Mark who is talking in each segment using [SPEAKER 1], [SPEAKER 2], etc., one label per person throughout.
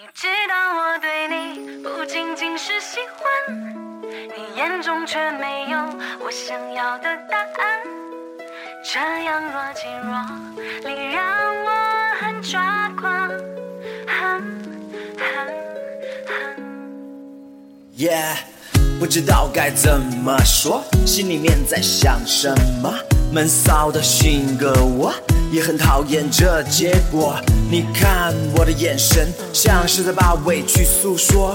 [SPEAKER 1] 你知道我对你不仅仅是喜欢，你眼中却没有我想要的答案。这样若即若离，让我很抓狂。哼哼哼
[SPEAKER 2] Yeah，不知道该怎么说，心里面在想什么。闷骚的性格，我也很讨厌这结果。你看我的眼神，像是在把委屈诉说。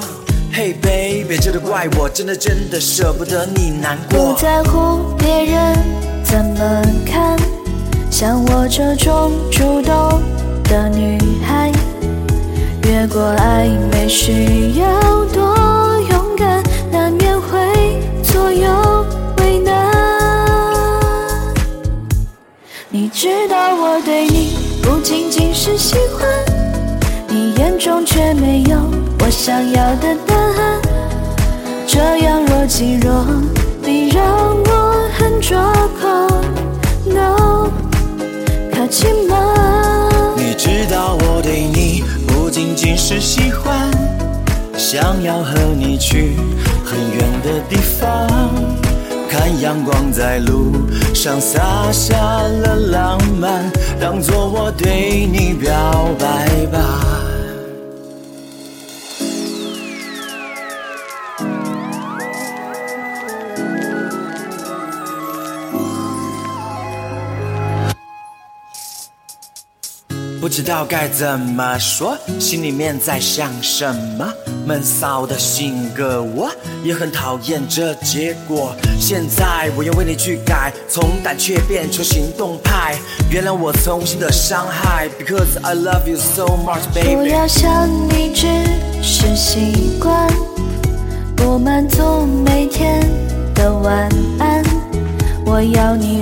[SPEAKER 2] Hey baby，这都怪我，真的真的舍不得你难过不。
[SPEAKER 3] 在乎别人怎么看，像我这种主动的女孩，越过暧昧需要多你知道我对你不仅仅是喜欢，你眼中却没有我想要的答案。这样若即若离，让我很抓狂。No，客气吗？
[SPEAKER 2] 你知道我对你不仅仅是喜欢，想要和你去很远的地方，看阳光在路上洒下了浪漫，当作我对你表白吧。不知道该怎么说，心里面在想什么。闷骚的性格，我也很讨厌这结果。现在我要为你去改，从胆怯变成行动派，原谅我曾经的伤害，Because I love you so much, baby。
[SPEAKER 3] 不要想你只是习惯，不满足每天的晚安。我要你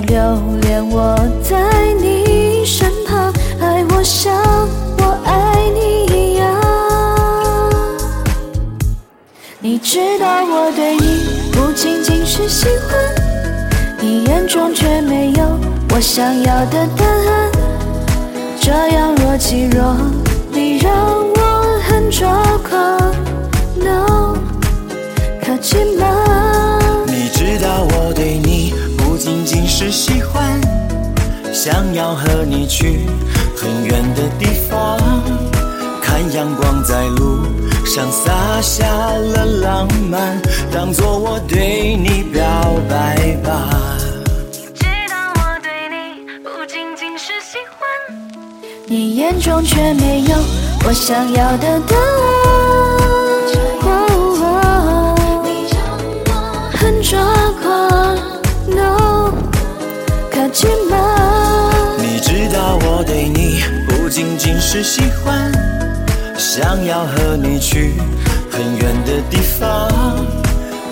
[SPEAKER 3] 你知道我对你不仅仅是喜欢，你眼中却没有我想要的答案。这样若即若离，让我很抓狂。No，客气吗？
[SPEAKER 2] 你知道我对你不仅仅是喜欢，想要和你去很远的地方，看阳光在路上洒下了浪漫，当作我对你表白吧。
[SPEAKER 1] 知道我对你不仅仅是喜欢。
[SPEAKER 3] 你眼中却没有我想要的答案。很抓狂，No，客气吗？
[SPEAKER 2] 你知道我对你不仅仅是喜欢，想要和你去很远的地方，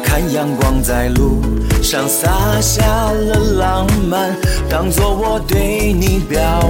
[SPEAKER 2] 看阳光在路上洒下了浪漫，当作我对你表。